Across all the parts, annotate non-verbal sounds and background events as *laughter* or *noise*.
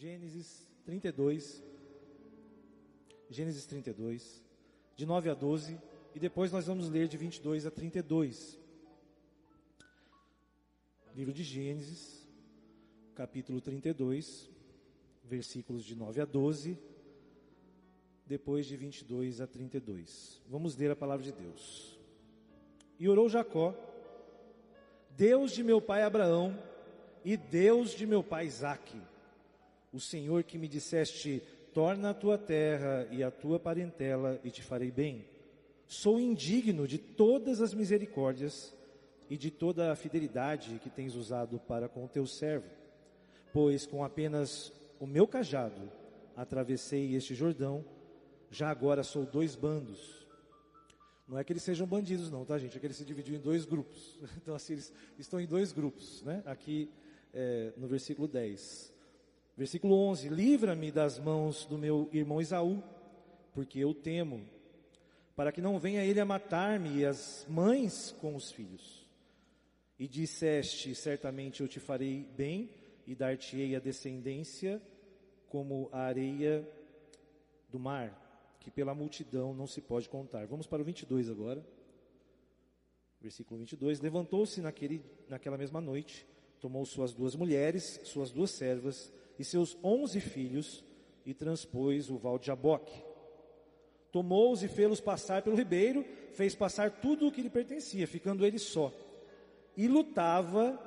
Gênesis 32, Gênesis 32, de 9 a 12, e depois nós vamos ler de 22 a 32. Livro de Gênesis, capítulo 32, versículos de 9 a 12, depois de 22 a 32. Vamos ler a palavra de Deus. E orou Jacó, Deus de meu pai Abraão e Deus de meu pai Isaque, o Senhor que me disseste, torna a tua terra e a tua parentela e te farei bem. Sou indigno de todas as misericórdias e de toda a fidelidade que tens usado para com o teu servo, pois com apenas o meu cajado atravessei este Jordão, já agora sou dois bandos. Não é que eles sejam bandidos não, tá gente? É que ele se dividiu em dois grupos. *laughs* Então assim, eles estão em dois grupos, né? Aqui é, no versículo 10. Versículo 11: Livra-me das mãos do meu irmão Isaú, porque eu temo, para que não venha ele a matar-me e as mães com os filhos. E disseste: Certamente eu te farei bem e dar-te-ei a descendência como a areia do mar, que pela multidão não se pode contar. Vamos para o 22 agora. Versículo 22: Levantou-se naquela mesma noite, tomou suas duas mulheres, suas duas servas e seus onze filhos e transpôs o val de Jaboque. Tomou-os e fê-los passar pelo ribeiro, fez passar tudo o que lhe pertencia, ficando ele só. E lutava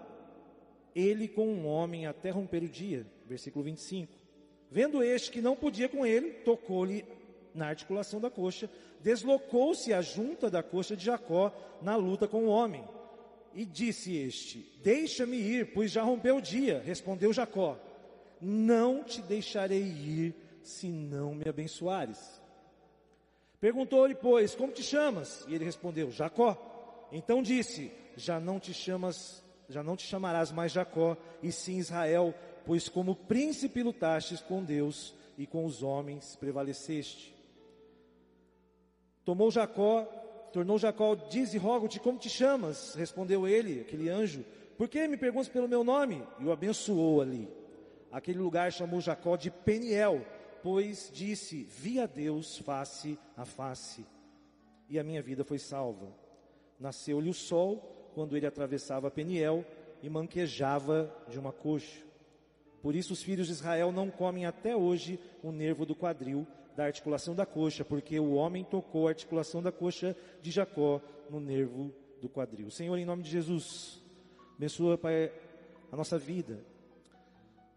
ele com um homem até romper o dia. Versículo 25. Vendo este que não podia com ele, tocou-lhe na articulação da coxa, deslocou-se a junta da coxa de Jacó na luta com o homem. E disse este: Deixa-me ir, pois já rompeu o dia. Respondeu Jacó: não te deixarei ir se não me abençoares. Perguntou-lhe, pois, como te chamas? E ele respondeu, Jacó. Então disse, já não te chamas, já não te chamarás mais Jacó, e sim Israel, pois como príncipe lutastes com Deus e com os homens prevaleceste. Tomou Jacó, tornou Jacó, diz e rogo-te, como te chamas? Respondeu ele, aquele anjo, por que me perguntas pelo meu nome? E o abençoou ali. Aquele lugar chamou Jacó de Peniel, pois disse: Vi a Deus face a face, e a minha vida foi salva. Nasceu-lhe o sol quando ele atravessava Peniel e manquejava de uma coxa. Por isso os filhos de Israel não comem até hoje o nervo do quadril da articulação da coxa, porque o homem tocou a articulação da coxa de Jacó no nervo do quadril. Senhor, em nome de Jesus, abençoa, Pai, a nossa vida.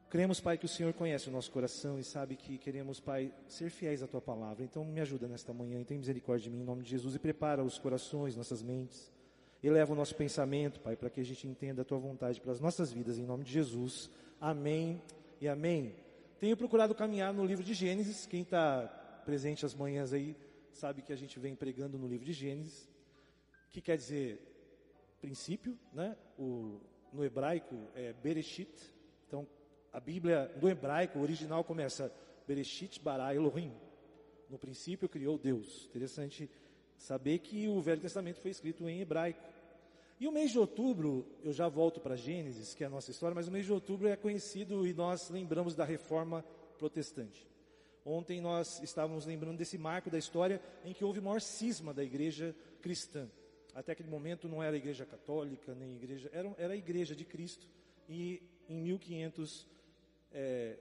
Cremos, Pai, que o Senhor conhece o nosso coração e sabe que queremos, Pai, ser fiéis à Tua palavra. Então me ajuda nesta manhã e tem misericórdia de mim em nome de Jesus e prepara os corações, nossas mentes. Eleva o nosso pensamento, Pai, para que a gente entenda a Tua vontade para as nossas vidas em nome de Jesus. Amém e amém. Tenho procurado caminhar no livro de Gênesis. Quem está presente as manhãs aí sabe que a gente vem pregando no livro de Gênesis, que quer dizer princípio, né? O, no hebraico é Bereshit. A Bíblia do hebraico original começa Bereshit bara Elohim. No princípio criou Deus. Interessante saber que o Velho Testamento foi escrito em hebraico. E o mês de outubro, eu já volto para Gênesis, que é a nossa história, mas o mês de outubro é conhecido e nós lembramos da reforma protestante. Ontem nós estávamos lembrando desse marco da história em que houve o maior cisma da igreja cristã. Até aquele momento não era a igreja católica, nem igreja, era, era a igreja de Cristo. E em 1500 é,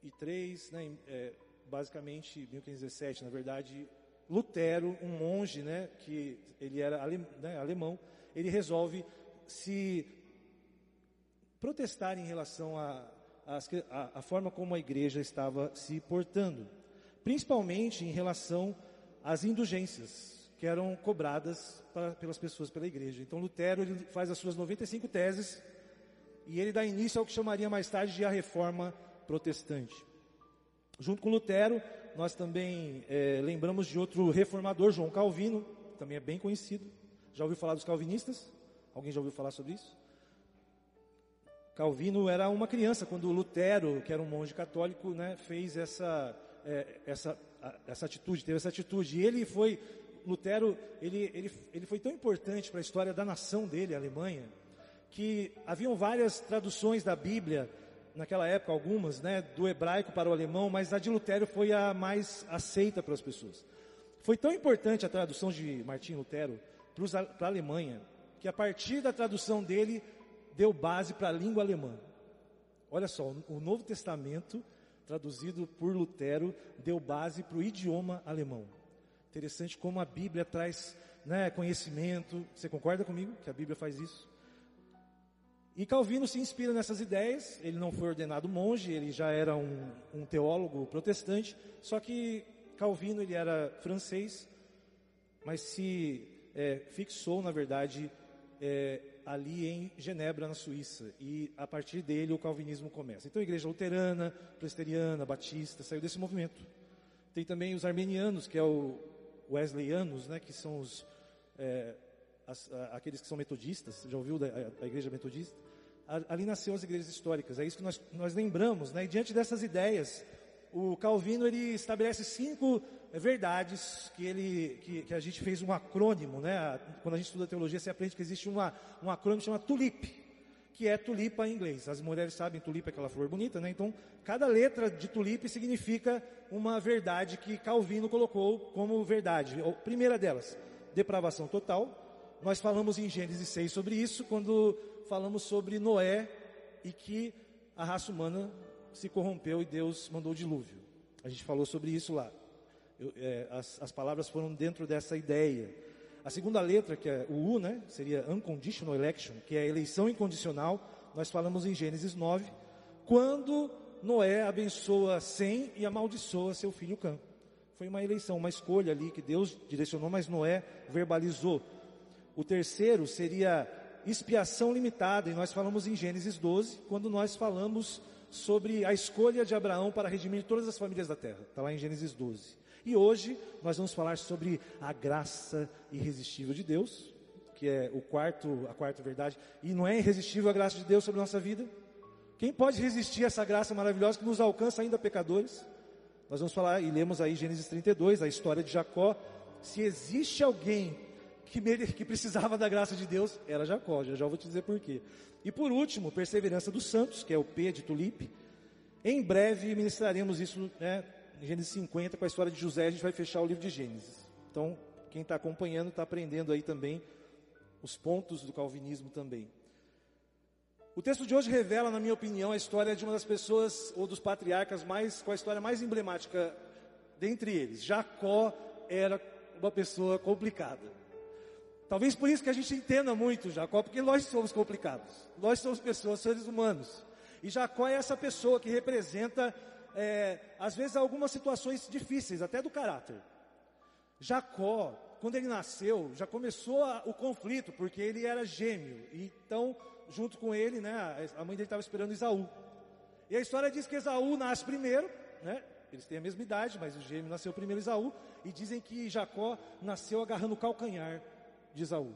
e 3, né, é, basicamente 1517, na verdade, Lutero, um monge, né, que ele era ale, né, alemão, ele resolve se protestar em relação à forma como a igreja estava se portando, principalmente em relação às indulgências que eram cobradas pelas pessoas pela igreja. Então Lutero ele faz as suas 95 teses e ele dá início ao que chamaria mais tarde de a reforma protestante. Junto com Lutero, nós também é, lembramos de outro reformador, João Calvino, também é bem conhecido. Já ouviu falar dos calvinistas? Alguém já ouviu falar sobre isso? Calvino era uma criança quando Lutero, que era um monge católico, né, fez essa, é, essa, essa atitude, teve essa atitude. E ele foi, Lutero, ele, ele, ele foi tão importante para a história da nação dele, a Alemanha, que haviam várias traduções da Bíblia naquela época, algumas, né, do hebraico para o alemão, mas a de Lutero foi a mais aceita pelas pessoas. Foi tão importante a tradução de Martim Lutero para a Alemanha, que a partir da tradução dele, deu base para a língua alemã. Olha só, o Novo Testamento, traduzido por Lutero, deu base para o idioma alemão. Interessante como a Bíblia traz né, conhecimento. Você concorda comigo que a Bíblia faz isso? E Calvino se inspira nessas ideias. Ele não foi ordenado monge, ele já era um, um teólogo protestante. Só que Calvino ele era francês, mas se é, fixou, na verdade, é, ali em Genebra, na Suíça. E a partir dele o calvinismo começa. Então, a igreja luterana, presbiteriana, batista, saiu desse movimento. Tem também os armenianos, que é o Wesleyanos, né, que são os, é, as, a, aqueles que são metodistas. Já ouviu da a, a igreja metodista? ali nasceu as igrejas históricas. É isso que nós, nós lembramos, né? E diante dessas ideias, o Calvino ele estabelece cinco verdades que ele que, que, a gente fez um acrônimo, né? Quando a gente estuda teologia, você aprende que existe uma, um acrônimo chamado TULIP, que é tulipa em inglês. As mulheres sabem tulipa é aquela flor bonita, né? Então, cada letra de tulipe significa uma verdade que Calvino colocou como verdade. A primeira delas, depravação total. Nós falamos em Gênesis 6 sobre isso, quando falamos sobre Noé e que a raça humana se corrompeu e Deus mandou o dilúvio. A gente falou sobre isso lá. Eu, é, as, as, palavras foram dentro dessa ideia. A segunda letra, que é o U, né, seria unconditional election, que é a eleição incondicional. Nós falamos em Gênesis 9, quando Noé abençoa Sem e amaldiçoa seu filho Cã. Foi uma eleição, uma escolha ali que Deus direcionou, mas Noé verbalizou. O terceiro seria expiação limitada, e nós falamos em Gênesis 12, quando nós falamos sobre a escolha de Abraão para redimir todas as famílias da terra. Está lá em Gênesis 12. E hoje nós vamos falar sobre a graça irresistível de Deus, que é o quarto, a quarta verdade. E não é irresistível a graça de Deus sobre a nossa vida? Quem pode resistir a essa graça maravilhosa que nos alcança ainda pecadores? Nós vamos falar e lemos aí Gênesis 32, a história de Jacó. Se existe alguém que, que precisava da graça de Deus, era Jacó. Já, já vou te dizer por quê. E por último, perseverança dos santos, que é o P de Tulipe. Em breve ministraremos isso né, em Gênesis 50 com a história de José. A gente vai fechar o livro de Gênesis. Então, quem está acompanhando está aprendendo aí também os pontos do calvinismo também. O texto de hoje revela, na minha opinião, a história de uma das pessoas ou dos patriarcas mais com a história mais emblemática dentre eles. Jacó era uma pessoa complicada. Talvez por isso que a gente entenda muito Jacó, porque nós somos complicados. Nós somos pessoas, seres humanos. E Jacó é essa pessoa que representa, é, às vezes, algumas situações difíceis, até do caráter. Jacó, quando ele nasceu, já começou a, o conflito, porque ele era gêmeo. Então, junto com ele, né, a mãe dele estava esperando Isaú. E a história diz que Esaú nasce primeiro, né? Eles têm a mesma idade, mas o gêmeo nasceu primeiro Isaú. E dizem que Jacó nasceu agarrando o calcanhar de Esaú.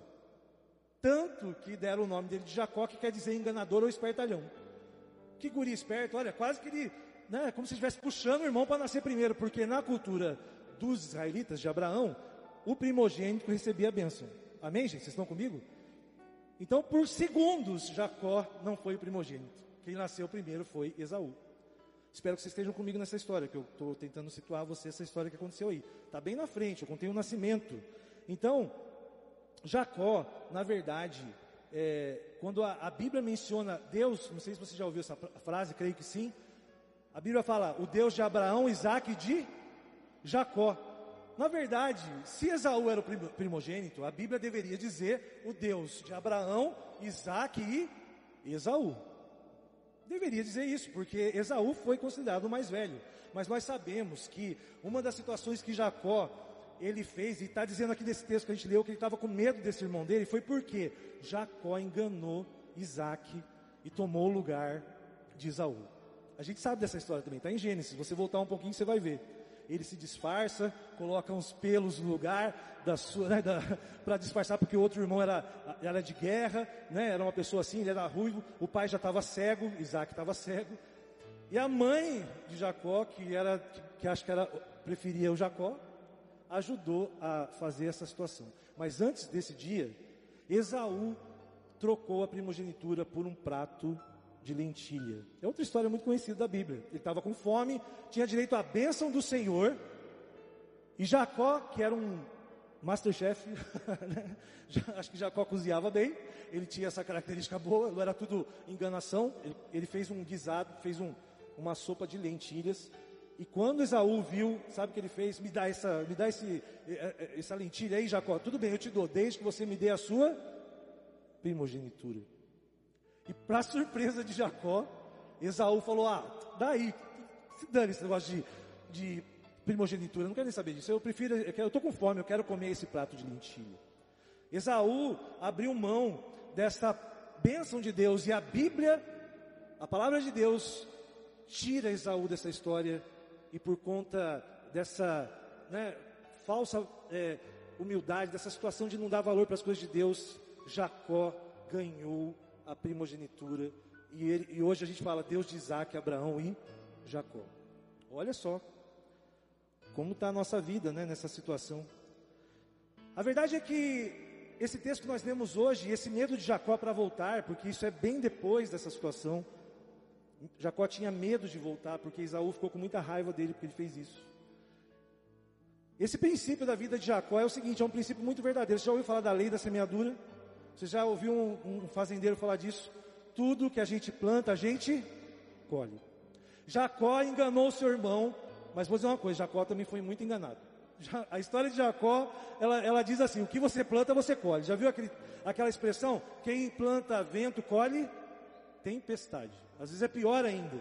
Tanto que deram o nome dele de Jacó, que quer dizer enganador ou espertalhão. Que guri esperto, olha, quase que ele, né, como se estivesse puxando o irmão para nascer primeiro, porque na cultura dos israelitas de Abraão, o primogênito recebia a bênção. Amém, gente? Vocês estão comigo? Então, por segundos, Jacó não foi o primogênito. Quem nasceu primeiro foi Esaú. Espero que vocês estejam comigo nessa história, que eu estou tentando situar você essa história que aconteceu aí. Está bem na frente, eu contei o nascimento. Então, Jacó, na verdade, é, quando a, a, Bíblia menciona Deus, não sei se você já ouviu essa frase, creio que sim. A Bíblia fala o Deus de Abraão, Isaac e de Jacó. Na verdade, se Esaú era o primogênito, a Bíblia deveria dizer o Deus de Abraão, Isaac e Esaú. Deveria dizer isso, porque Esaú foi considerado o mais velho. Mas nós sabemos que uma das situações que Jacó ele fez, e está dizendo aqui nesse texto que a gente leu, que ele estava com medo desse irmão dele, foi porque Jacó enganou Isaac e tomou o lugar de Isaú. A gente sabe dessa história também, está em Gênesis, você voltar um pouquinho você vai ver. Ele se disfarça, coloca uns pelos no lugar da sua, né, *laughs* para disfarçar, porque o outro irmão era, era de guerra, né, era uma pessoa assim, ele era ruivo, o pai já estava cego, Isaac estava cego, e a mãe de Jacó, que era, que, que acho que era, preferia o Jacó, ajudou a fazer essa situação. Mas antes desse dia, Esaú trocou a primogenitura por um prato de lentilha. É outra história muito conhecida da Bíblia. Ele estava com fome, tinha direito à bênção do Senhor, e Jacó, que era um Masterchef, *laughs* né? acho que Jacó cozinhava bem, ele tinha essa característica boa, não era tudo enganação, ele, ele fez um guisado, fez um, uma sopa de lentilhas, e quando Esaú viu, sabe o que ele fez? Me dá essa, me dá esse, essa lentilha aí, Jacó. Tudo bem, eu te dou, desde que você me dê a sua primogenitura. E para surpresa de Jacó, Esaú falou: Ah, daí, se dane esse negócio de, de primogenitura, eu não quero nem saber disso. Eu prefiro, eu estou com fome, eu quero comer esse prato de lentilha. Esaú abriu mão desta bênção de Deus e a Bíblia, a palavra de Deus, tira Esaú dessa história e por conta dessa né, falsa é, humildade, dessa situação de não dar valor para as coisas de Deus, Jacó ganhou a primogenitura. E, ele, e hoje a gente fala Deus de Isaac, Abraão e Jacó. Olha só como está a nossa vida né, nessa situação. A verdade é que esse texto que nós lemos hoje, esse medo de Jacó para voltar, porque isso é bem depois dessa situação, Jacó tinha medo de voltar, porque Isaú ficou com muita raiva dele porque ele fez isso. Esse princípio da vida de Jacó é o seguinte: é um princípio muito verdadeiro. Você já ouviu falar da lei da semeadura? Você já ouviu um, um fazendeiro falar disso? Tudo que a gente planta, a gente colhe. Jacó enganou seu irmão, mas vou dizer uma coisa: Jacó também foi muito enganado. A história de Jacó, ela, ela diz assim: o que você planta, você colhe. Já viu aquele, aquela expressão? Quem planta vento, colhe tempestade. Às vezes é pior ainda.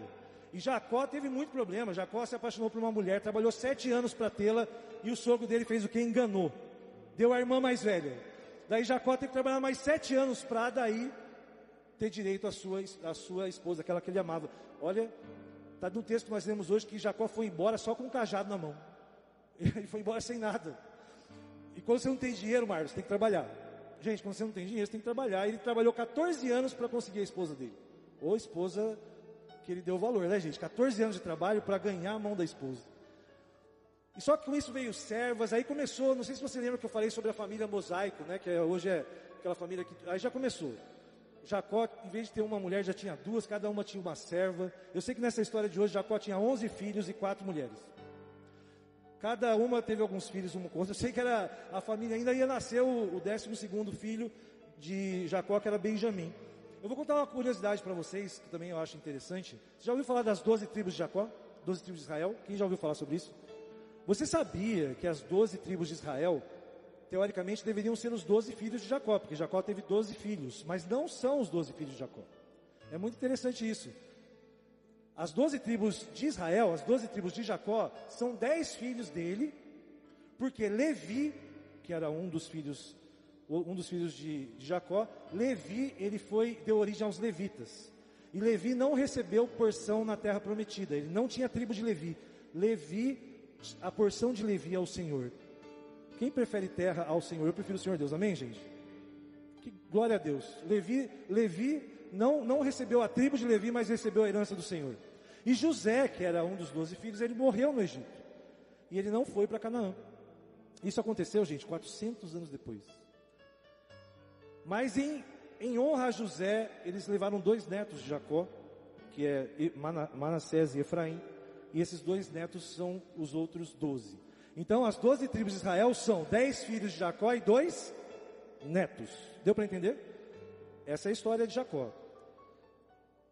E Jacó teve muito problema. Jacó se apaixonou por uma mulher, trabalhou sete anos para tê-la, e o sogro dele fez o que? Enganou. Deu a irmã mais velha. Daí Jacó teve que trabalhar mais sete anos para daí ter direito à sua, à sua esposa, aquela que ele amava. Olha, está no texto que nós lemos hoje que Jacó foi embora só com um cajado na mão. *laughs* Ele foi embora sem nada. E quando você não tem dinheiro, Marcos, tem que trabalhar. Gente, quando você não tem dinheiro, você tem que trabalhar. Ele trabalhou 14 anos para conseguir a esposa dele. Ou esposa que ele deu valor, né, gente? 14 anos de trabalho para ganhar a mão da esposa. E só que com isso veio servas, aí começou, não sei se você lembra que eu falei sobre a família mosaico, né? Que é, hoje é aquela família que. Aí já começou. Jacó, em vez de ter uma mulher, já tinha duas, cada uma tinha uma serva. Eu sei que nessa história de hoje, Jacó tinha 11 filhos e quatro mulheres. Cada uma teve alguns filhos uma outra. Eu sei que era a família, ainda ia nascer o, o 12 filho de Jacó, que era Benjamim. Eu vou contar uma curiosidade para vocês, que também eu acho interessante. Você já ouviu falar das 12 tribos de Jacó? 12 tribos de Israel? Quem já ouviu falar sobre isso? Você sabia que as 12 tribos de Israel, teoricamente, deveriam ser os 12 filhos de Jacó, porque Jacó teve 12 filhos, mas não são os 12 filhos de Jacó. É muito interessante isso. As 12 tribos de Israel, as 12 tribos de Jacó, são 10 filhos dele, porque Levi, que era um dos filhos um dos filhos de, Jacó, Levi, ele foi, deu origem aos levitas. E Levi não recebeu porção na terra prometida, ele não tinha tribo de Levi. Levi, a porção de Levi é o Senhor. Quem prefere terra ao Senhor? Eu prefiro o Senhor Deus, amém, gente? Que glória a Deus. Levi, Levi não, não recebeu a tribo de Levi, mas recebeu a herança do Senhor. E José, que era um dos doze filhos, ele morreu no Egito. E ele não foi para Canaã. Isso aconteceu, gente, 400 anos depois. Mas em, em honra a José, eles levaram dois netos de Jacó, que é Manassés e Efraim, e esses dois netos são os outros doze. Então as doze tribos de Israel são dez filhos de Jacó e dois netos. Deu para entender? Essa é a história de Jacó.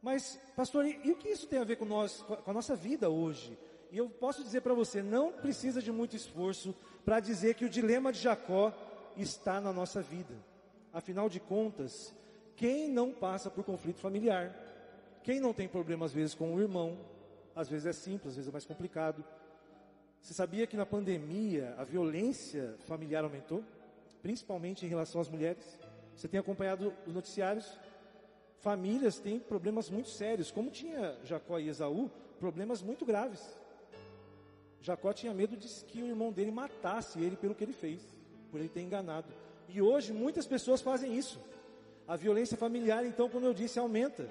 Mas, pastor, e, e, o que isso tem a ver com nós, com a nossa vida hoje? E eu posso dizer para você, não precisa de muito esforço para dizer que o dilema de Jacó está na nossa vida. Afinal de contas, quem não passa por conflito familiar? Quem não tem problema às vezes com o irmão? Às vezes é simples, às vezes é mais complicado. Você sabia que na pandemia a violência familiar aumentou? Principalmente em relação às mulheres? Você tem acompanhado os noticiários? Famílias têm problemas muito sérios, como tinha Jacó e Esaú, problemas muito graves. Jacó tinha medo de que o irmão dele matasse ele pelo que ele fez, por ele ter enganado. E hoje muitas pessoas fazem isso. A violência familiar, então, como eu disse, aumenta.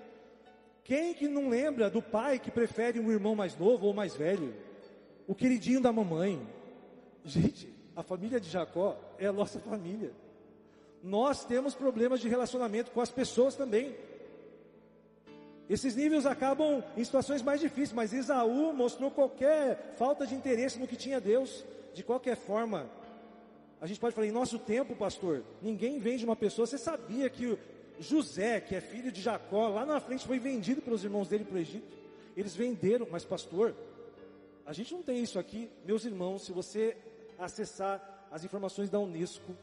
Quem que não lembra do pai que prefere um irmão mais novo ou mais velho? O queridinho da mamãe. Gente, a família de Jacó é a nossa família. Nós temos problemas de relacionamento com as pessoas também. Esses níveis acabam em situações mais difíceis, mas Esaú mostrou qualquer falta de interesse no que tinha Deus. De qualquer forma, a gente pode falar, em nosso tempo, pastor, ninguém vende uma pessoa. Você sabia que José, que é filho de Jacó, lá na frente foi vendido pelos irmãos dele para o Egito? Eles venderam, mas pastor, a gente não tem isso aqui. Meus irmãos, se você acessar as informações da Unesco,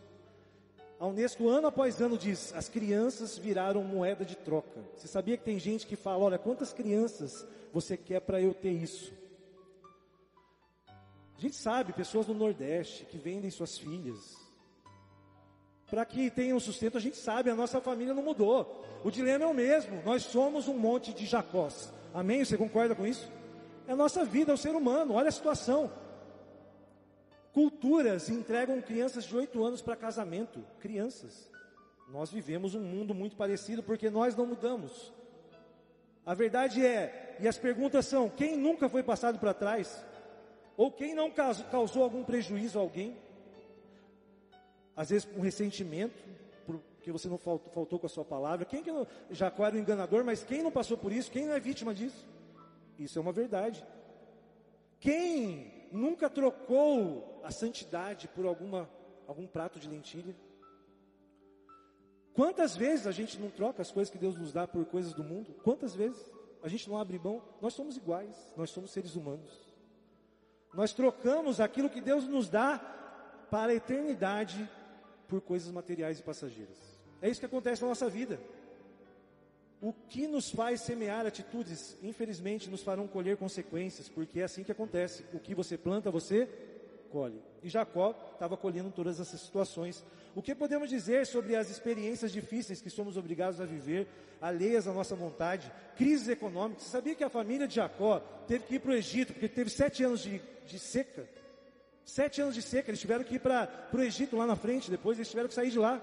a Unesco, ano após ano, diz: as crianças viraram moeda de troca. Você sabia que tem gente que fala: olha, quantas crianças você quer para eu ter isso? A gente sabe, pessoas no Nordeste que vendem suas filhas para que tenham sustento, a gente sabe, a nossa família não mudou. O dilema é o mesmo, nós somos um monte de Jacós. Amém? Você concorda com isso? É a nossa vida, é o ser humano, olha a situação. Culturas entregam crianças de 8 anos para casamento. Crianças. Nós vivemos um mundo muito parecido porque nós não mudamos. A verdade é, e as perguntas são: quem nunca foi passado para trás? Ou quem não causou algum prejuízo a alguém? Às vezes um ressentimento, porque você não faltou, faltou com a sua palavra. Quem que não, Jacó era um enganador, mas quem não passou por isso? Quem não é vítima disso? Isso é uma verdade. Quem nunca trocou a santidade por alguma, algum prato de lentilha? Quantas vezes a gente não troca as coisas que Deus nos dá por coisas do mundo? Quantas vezes a gente não abre mão? Nós somos iguais, nós somos seres humanos. Nós trocamos aquilo que Deus nos dá para a eternidade por coisas materiais e passageiras. É isso que acontece na nossa vida. O que nos faz semear atitudes, infelizmente, nos farão colher consequências, porque é assim que acontece. O que você planta, você colhe. E Jacó estava colhendo todas essas situações. O que podemos dizer sobre as experiências difíceis que somos obrigados a viver, alheias à nossa vontade, crises econômicas? Você sabia que a família de Jacó teve que ir para o Egito, porque teve sete anos de, de seca? Sete anos de seca, eles tiveram que ir para o Egito lá na frente, depois eles tiveram que sair de lá.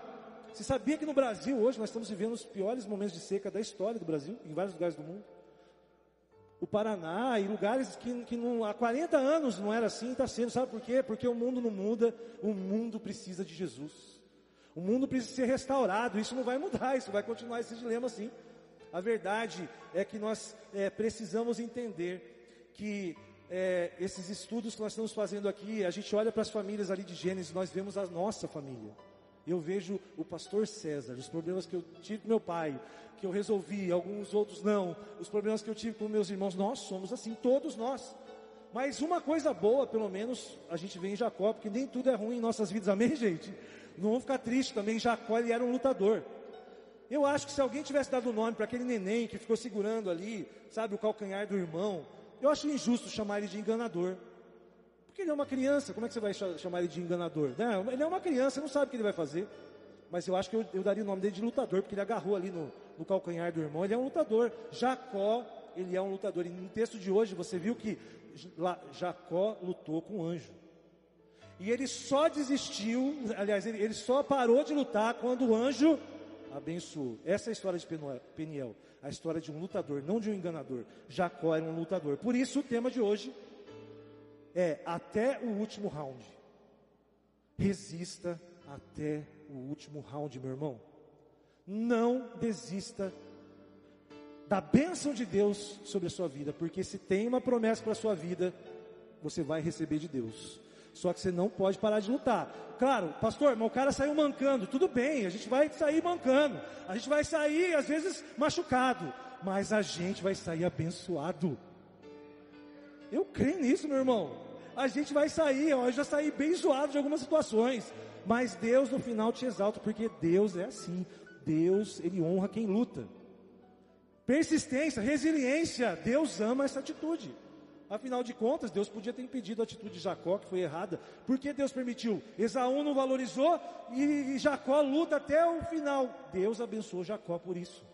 Você sabia que no Brasil hoje nós estamos vivendo os piores momentos de seca da história do Brasil, em vários lugares do mundo? O Paraná e lugares que, que não, há 40 anos não era assim, está sendo. Sabe por quê? Porque o mundo não muda, o mundo precisa de Jesus. O mundo precisa ser restaurado, isso não vai mudar, isso vai continuar esse dilema assim. A verdade é que nós é, precisamos entender que é, esses estudos que nós estamos fazendo aqui, a gente olha para as famílias ali de Gênesis, nós vemos a nossa família. Eu vejo o pastor César, os problemas que eu tive com meu pai, que eu resolvi, alguns outros não, os problemas que eu tive com meus irmãos, nós somos assim, todos nós. Mas uma coisa boa, pelo menos, a gente vê em Jacó, porque nem tudo é ruim em nossas vidas, amém, gente? Não vamos ficar tristes também, Jacó ele era um lutador. Eu acho que se alguém tivesse dado o nome para aquele neném que ficou segurando ali, sabe, o calcanhar do irmão, eu acho injusto chamar ele de enganador. Porque ele é uma criança, como é que você vai chamar ele de enganador? Não, ele é uma criança, não sabe o que ele vai fazer. Mas eu acho que eu, eu daria o nome dele de lutador, porque ele agarrou ali no, no calcanhar do irmão. Ele é um lutador. Jacó, ele é um lutador. E no texto de hoje você viu que Jacó lutou com o anjo. E ele só desistiu, aliás, ele, ele só parou de lutar quando o anjo abençoou. Essa é a história de Peniel, a história de um lutador, não de um enganador. Jacó era um lutador. Por isso o tema de hoje é até o último round. Resista até o último round, meu irmão. Não desista da bênção de Deus sobre a sua vida, porque se tem uma promessa para a sua vida, você vai receber de Deus. Só que você não pode parar de lutar. Claro, pastor, mas o cara saiu mancando. Tudo bem, a gente vai sair mancando. A gente vai sair, às vezes, machucado. Mas a gente vai sair abençoado. Eu creio nisso, meu irmão a gente vai sair, ó, eu já saí bem zoado de algumas situações, mas Deus no final te exalta, porque Deus é assim, Deus, Ele honra quem luta. Persistência, resiliência, Deus ama essa atitude. Afinal de contas, Deus podia ter impedido a atitude de Jacó, que foi errada. Por que Deus permitiu? Esaú não valorizou e Jacó luta até o final. Deus abençoou Jacó por isso.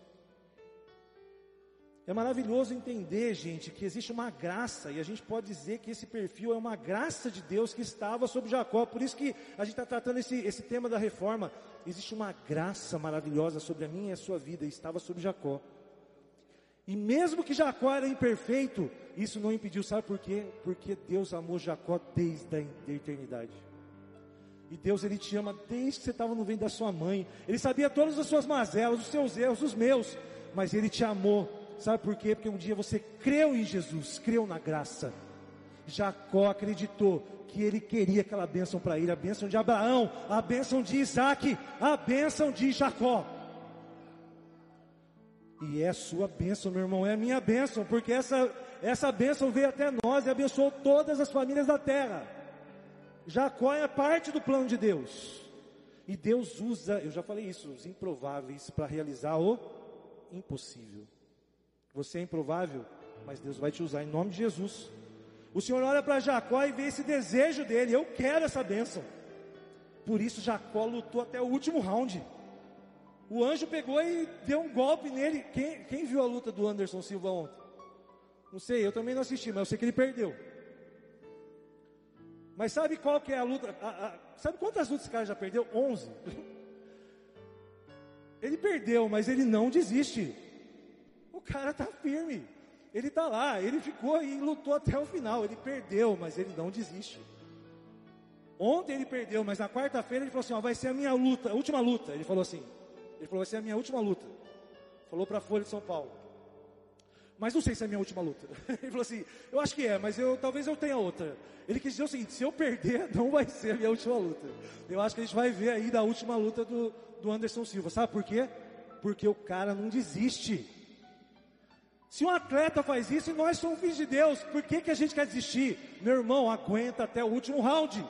É maravilhoso entender, gente, que existe uma graça, e a gente pode dizer que esse perfil é uma graça de Deus que estava sobre Jacó. Por isso que a gente está tratando esse, esse tema da reforma. Existe uma graça maravilhosa sobre a minha e a sua vida, e estava sobre Jacó. E mesmo que Jacó era imperfeito, isso não impediu, sabe por quê? Porque Deus amou Jacó desde a eternidade. E Deus, Ele te ama desde que você estava no ventre da sua mãe. Ele sabia todas as suas mazelas, os seus erros, os meus. Mas Ele te amou Sabe por quê? Porque um dia você creu em Jesus, creu na graça. Jacó acreditou que ele queria aquela bênção para ele, a bênção de Abraão, a bênção de Isaac, a bênção de Jacó. E é sua bênção, meu irmão, é a minha bênção, porque essa, essa bênção veio até nós e abençoou todas as famílias da terra. Jacó é parte do plano de Deus. E Deus usa, eu já falei isso, os improváveis para realizar o impossível. Você é improvável, mas Deus vai te usar em nome de Jesus. O Senhor olha para Jacó e vê esse desejo dele, eu quero essa bênção. Por isso Jacó lutou até o último round. O anjo pegou e deu um golpe nele. Quem, quem viu a luta do Anderson Silva ontem? Não sei, eu também não assisti, mas eu sei que ele perdeu. Mas sabe qual que é a luta? A, a, sabe quantas lutas esse cara já perdeu? 11. *laughs* Ele perdeu, mas ele não desiste. O cara está firme. Ele está lá, ele ficou e lutou até o final. Ele perdeu, mas ele não desiste. Ontem ele perdeu, mas na quarta-feira ele falou assim: ó, vai ser a minha luta, a última luta. Ele falou assim: ele falou, vai ser a minha última luta. Falou para a Folha de São Paulo. Mas não sei se é a minha última luta. *laughs* Ele falou assim, eu acho que é, mas eu talvez eu tenha outra. Ele quis dizer o seguinte, se eu perder, *laughs* não vai ser a minha última luta. Eu acho que a gente vai ver aí da última luta do, do Anderson Silva. Sabe por quê? Porque o cara não desiste. Se um atleta faz isso e nós somos filhos de Deus, por que, que a gente quer desistir? Meu irmão, aguenta até o último round.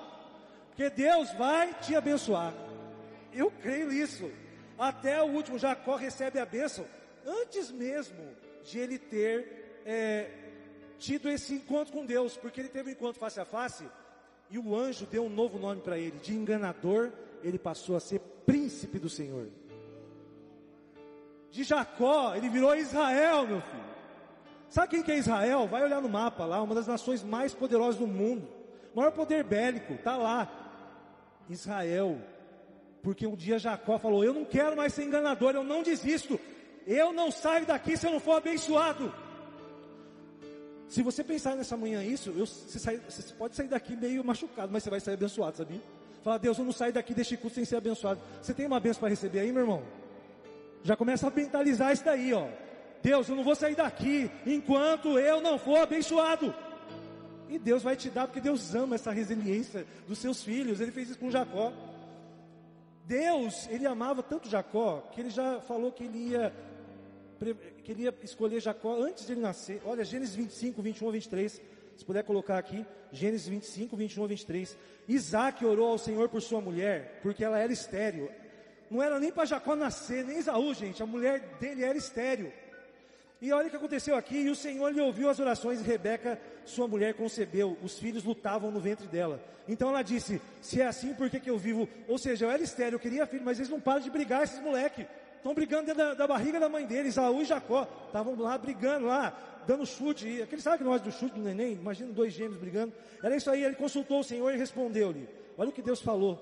Porque Deus vai te abençoar. Eu creio nisso até o último, Jacó recebe a bênção antes mesmo de ele ter é, tido esse encontro com Deus, porque ele teve um encontro face a face e o anjo deu um novo nome para ele, de enganador, ele passou a ser príncipe do Senhor. De Jacó, ele virou Israel, meu filho. Sabe quem que é Israel? Vai olhar no mapa lá, uma das nações mais poderosas do mundo. maior poder bélico, tá lá. Israel porque um dia Jacó falou: Eu não quero mais ser enganador, eu não desisto. Eu não saio daqui se eu não for abençoado. Se você pensar nessa manhã isso, eu, você, sai, você, pode sair daqui meio machucado, mas você vai sair abençoado, sabia? Fala, Deus, eu não saio daqui deste culto sem ser abençoado. Você tem uma benção para receber aí, meu irmão? Já começa a mentalizar isso daí, ó. Deus, eu não vou sair daqui enquanto eu não for abençoado. E Deus vai te dar, porque Deus ama essa resiliência dos seus filhos. Ele fez isso com Jacó. Deus, ele amava tanto Jacó, que ele já falou que ele ia, que ele ia escolher Jacó antes de ele nascer. Olha, Gênesis 25, 21 a 23. Se puder colocar aqui, Gênesis 25, 21 a 23. Isaac orou ao Senhor por sua mulher, porque ela era estéril. Não era nem para Jacó nascer, nem Isaú, gente. A mulher dele era estéril. E olha o que aconteceu aqui, e o Senhor lhe ouviu as orações e Rebeca, sua mulher, concebeu, os filhos lutavam no ventre dela. Então ela disse, se é assim, por que, que eu vivo? Ou seja, eu era estéreo, eu queria filho, mas eles não param de brigar, esses moleques. Estão brigando dentro da, da, barriga da mãe deles, Saúl e Jacó. Estavam lá brigando lá, dando chute. E aquele sabe que nós do chute do neném, imagina dois gêmeos brigando. Era isso aí, ele consultou o Senhor e respondeu-lhe. Olha o que Deus falou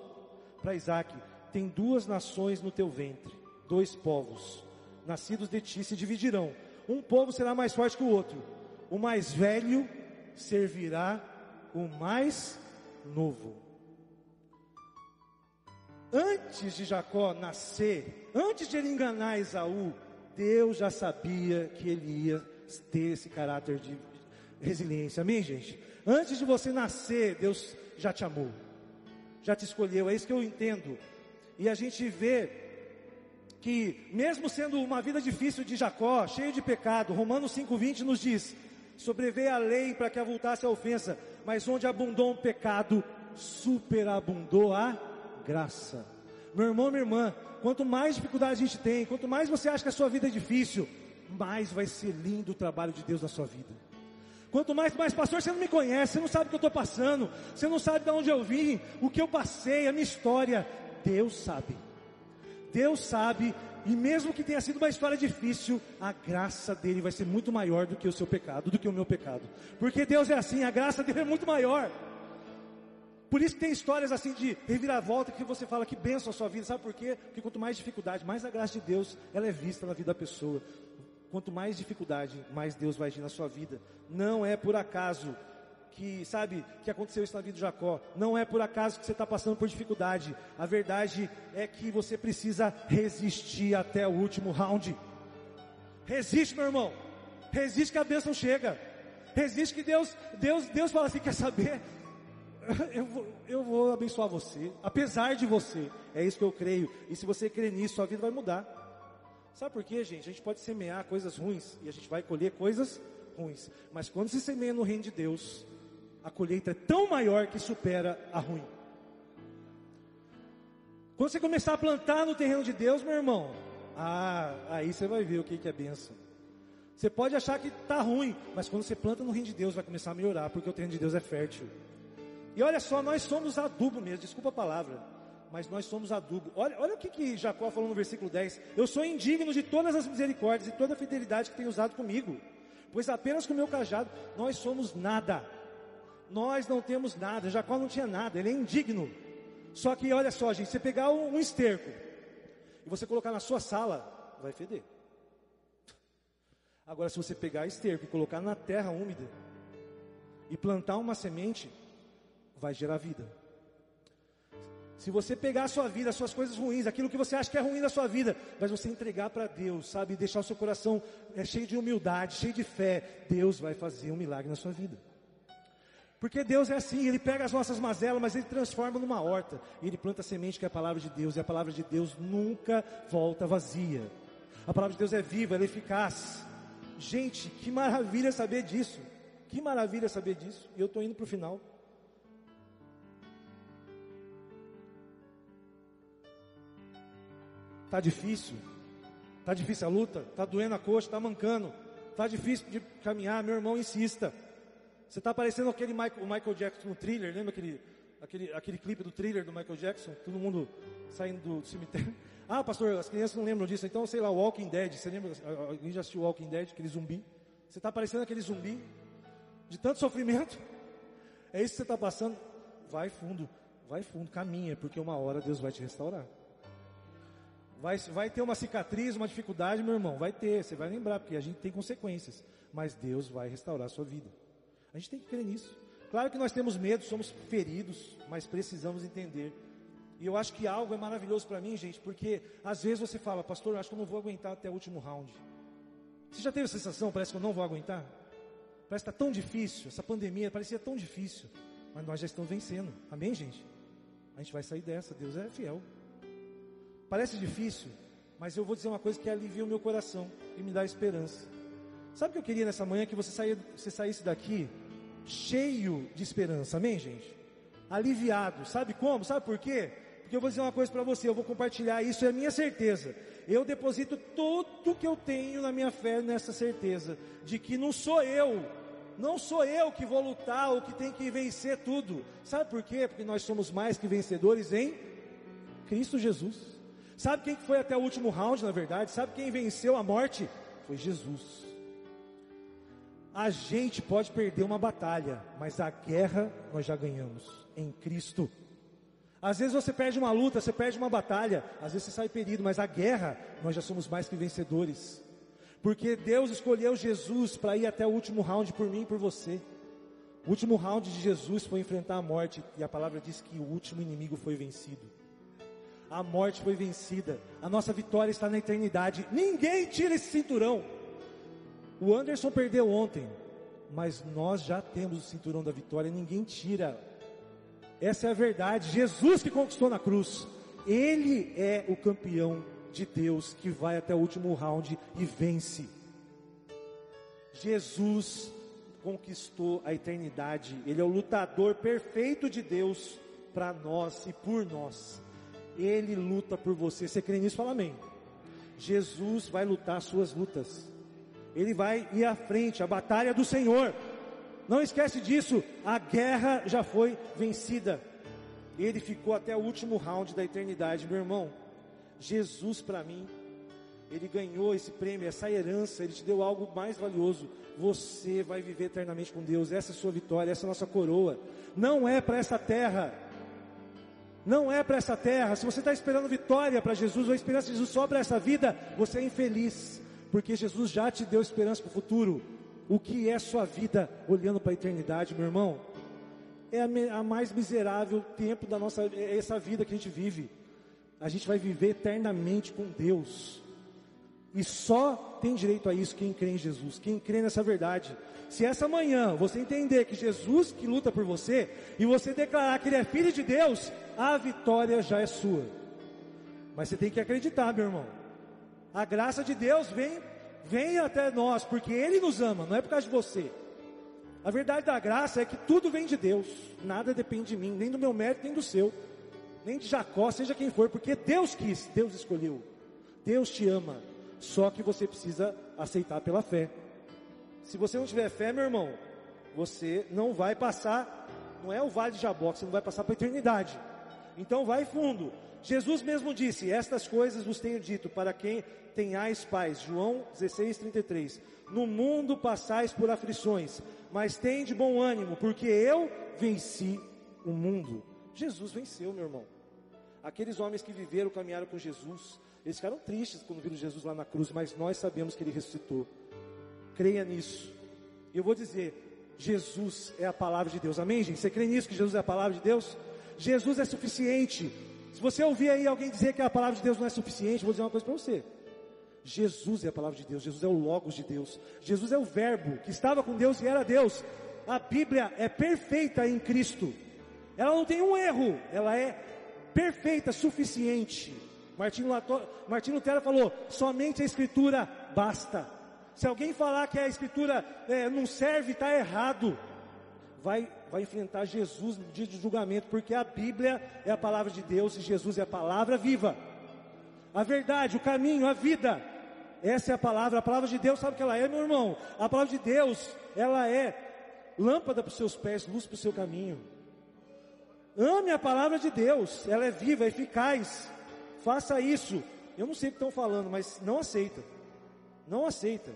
para Isaac: tem duas nações no teu ventre, dois povos, nascidos de ti se dividirão um povo será mais forte que o outro. O mais velho servirá o mais novo. Antes de Jacó nascer, antes de ele enganar Esaú, Deus já sabia que ele ia ter esse caráter de resiliência. Amém, gente? Antes de você nascer, Deus já te amou, já te escolheu. É isso que eu entendo. E a gente vê que mesmo sendo uma vida difícil de Jacó, cheio de pecado, Romanos 5:20 nos diz: sobreveio a lei para que avultasse a ofensa, mas onde abundou um pecado, superabundou a graça. Meu irmão, minha irmã, quanto mais dificuldade a gente tem, quanto mais você acha que a sua vida é difícil, mais vai ser lindo o trabalho de Deus na sua vida. Quanto mais, mais, pastor, você não me conhece, você não sabe o que eu estou passando, você não sabe de onde eu vim, o que eu passei, a minha história. Deus sabe. Deus sabe, e mesmo que tenha sido uma história difícil, a graça dele vai ser muito maior do que o seu pecado, do que o meu pecado. Porque Deus é assim, a graça dele é muito maior. Por isso tem histórias assim de reviravolta que você fala que benção a sua vida. Sabe por quê? Porque quanto mais dificuldade, mais a graça de Deus ela é vista na vida da pessoa. Quanto mais dificuldade, mais Deus vai agir na sua vida. Não é por acaso que, sabe, que aconteceu isso na vida de Jacó. Não é por acaso que você está passando por dificuldade. A verdade é que você precisa resistir até o último round. Resiste, meu irmão. Resiste que a bênção chega. Resiste que Deus, Deus, Deus fala assim, quer saber? *laughs* Eu vou, eu vou abençoar você, apesar de você. É isso que eu creio. E se você crer nisso, sua vida vai mudar. Sabe por quê, gente? A gente pode semear coisas ruins e a gente vai colher coisas ruins. Mas quando se semeia no reino de Deus, a colheita é tão maior que supera a ruim. Quando você começar a plantar no terreno de Deus, meu irmão, ah, aí você vai ver o que, que é benção. Você pode achar que está ruim, mas quando você planta no reino de Deus, vai começar a melhorar, porque o terreno de Deus é fértil. E olha só, nós somos adubo mesmo, desculpa a palavra, mas nós somos adubo. Olha, olha o que, que Jacó falou no versículo 10: Eu sou indigno de todas as misericórdias e toda a fidelidade que tem usado comigo, pois apenas com o meu cajado nós somos nada. Nós não temos nada, Jacó não tinha nada, ele é indigno. Só que olha só, gente, você pegar um esterco e você colocar na sua sala, vai feder. Agora, se você pegar esterco e colocar na terra úmida e plantar uma semente, vai gerar vida. Se você pegar a sua vida, as suas coisas ruins, aquilo que você acha que é ruim da sua vida, mas você entregar para Deus, sabe, deixar o seu coração é, cheio de humildade, cheio de fé, Deus vai fazer um milagre na sua vida. Porque Deus é assim, Ele pega as nossas mazelas, mas Ele transforma numa horta. E Ele planta a semente que é a palavra de Deus, e a palavra de Deus nunca volta vazia. A palavra de Deus é viva, ela é eficaz. Gente, que maravilha saber disso. Que maravilha saber disso. E eu estou indo para o final. Tá difícil? Tá difícil a luta? Tá doendo a coxa? Tá mancando? Tá difícil de caminhar? Meu irmão, insista. Você está parecendo aquele Michael, o Michael Jackson no thriller, lembra aquele, aquele, aquele clipe do thriller do Michael Jackson? Todo mundo saindo do cemitério. *laughs* Ah, pastor, as crianças não lembram disso, então sei lá, Walking Dead. Você lembra? Alguém já assistiu Walking Dead, aquele zumbi? Você está parecendo aquele zumbi de tanto sofrimento? É isso que você está passando? Vai fundo, vai fundo, caminha, porque uma hora Deus vai te restaurar. Vai, vai ter uma cicatriz, uma dificuldade, meu irmão, vai ter, você vai lembrar, porque a gente tem consequências, mas Deus vai restaurar a sua vida. A gente tem que crer nisso. Claro que nós temos medo, somos feridos, mas precisamos entender. E eu acho que algo é maravilhoso para mim, gente, porque às vezes você fala, pastor, eu acho que eu não vou aguentar até o último round. Você já teve a sensação, parece que eu não vou aguentar? Parece que está tão difícil, essa pandemia parecia tão difícil, mas nós já estamos vencendo. Amém, gente? A gente vai sair dessa, Deus é fiel. Parece difícil, mas eu vou dizer uma coisa que alivia o meu coração e me dá esperança. Sabe o que eu queria nessa manhã? Que você, você saísse daqui cheio de esperança, amém, gente? Aliviado, sabe como? Sabe por quê? Porque eu vou dizer uma coisa para você, eu vou compartilhar isso, é a minha certeza. Eu deposito tudo que eu tenho na minha fé nessa certeza de que não sou eu, não sou eu que vou lutar ou que tem que vencer tudo. Sabe por quê? Porque nós somos mais que vencedores em Cristo Jesus. Sabe quem foi até o último round, na verdade? Sabe quem venceu a morte? Foi Jesus. A gente pode perder uma batalha, mas a guerra nós já ganhamos em Cristo. Às vezes você perde uma luta, você perde uma batalha, às vezes você sai ferido, mas a guerra nós já somos mais que vencedores. Porque Deus escolheu Jesus para ir até o último round por mim e por você. O último round de Jesus foi enfrentar a morte, e a palavra diz que o último inimigo foi vencido a morte foi vencida, a nossa vitória está na eternidade. Ninguém tira esse cinturão. O Anderson perdeu ontem, mas nós já temos o cinturão da vitória, ninguém tira. Essa é a verdade. Jesus que conquistou na cruz, ele é o campeão de Deus que vai até o último round e vence. Jesus conquistou a eternidade, ele é o lutador perfeito de Deus para nós e por nós. Ele luta por você. Você crê nisso? Fala amém. Jesus vai lutar suas lutas. Ele vai ir à frente, a batalha do Senhor. Não esquece disso, a guerra já foi vencida. Ele ficou até o último round da eternidade, meu irmão. Jesus para mim, ele ganhou esse prêmio, essa herança, ele te deu algo mais valioso. Você vai viver eternamente com Deus. Essa é a sua vitória, essa é a nossa coroa. Não é para essa terra, não é para essa terra. Se você está esperando vitória para Jesus ou esperança de Jesus só para essa vida, você é infeliz, porque Jesus já te deu esperança para o futuro. O que é sua vida olhando para a eternidade, meu irmão? É a, a mais miserável tempo da nossa, é essa vida que a gente vive. A gente vai viver eternamente com Deus. E só tem direito a isso quem crê em Jesus, quem crê nessa verdade. Se essa manhã você entender que Jesus que luta por você e você declarar que ele é filho de Deus, a vitória já é sua. Mas você tem que acreditar, meu irmão. A graça de Deus vem vem até nós porque ele nos ama, não é por causa de você. A verdade da graça é que tudo vem de Deus, nada depende de mim, nem do meu mérito, nem do seu, nem de Jacó, seja quem for, porque Deus quis, Deus escolheu, Deus te ama, só que você precisa aceitar pela fé. Se você não tiver fé, meu irmão, você não vai passar, não é o vale de Jabó, você não vai passar para a eternidade. Então vai fundo. Jesus mesmo disse: Estas coisas vos tenho dito para quem tenhais pais. João 16, 33. No mundo passais por aflições, mas tem de bom ânimo, porque eu venci o mundo. Jesus venceu, meu irmão. Aqueles homens que viveram, caminharam com Jesus, eles ficaram tristes quando viram Jesus lá na cruz, mas nós sabemos que ele ressuscitou. Creia nisso. E eu vou dizer, Jesus é a palavra de Deus. Amém, gente? Você crê nisso que Jesus é a palavra de Deus? Jesus é suficiente. Se você ouvir aí alguém dizer que a palavra de Deus não é suficiente, vou dizer uma coisa para você. Jesus é a palavra de Deus, Jesus é o Logos de Deus, Jesus é o Verbo que estava com Deus e era Deus. A Bíblia é perfeita em Cristo, ela não tem um erro, ela é perfeita, suficiente. Martinho, Martinho Lutero falou: somente a Escritura basta. Se alguém falar que a Escritura é, não serve, está errado. Vai, vai enfrentar Jesus no dia do julgamento, porque a Bíblia é a palavra de Deus e Jesus é a palavra viva. A verdade, o caminho, a vida. Essa é a palavra. A palavra de Deus, sabe o que ela é, meu irmão? A palavra de Deus, ela é lâmpada para os seus pés, luz para o seu caminho. Ame a palavra de Deus, ela é viva, eficaz. Faça isso. Eu não sei o que estão falando, mas não aceita. Não aceita.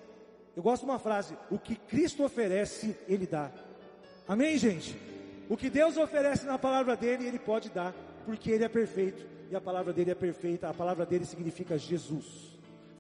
Eu gosto de uma frase: o que Cristo oferece, Ele dá. Amém, gente? O que Deus oferece na palavra dele, Ele pode dar, porque Ele é perfeito e a palavra dele é perfeita. A palavra dele significa Jesus.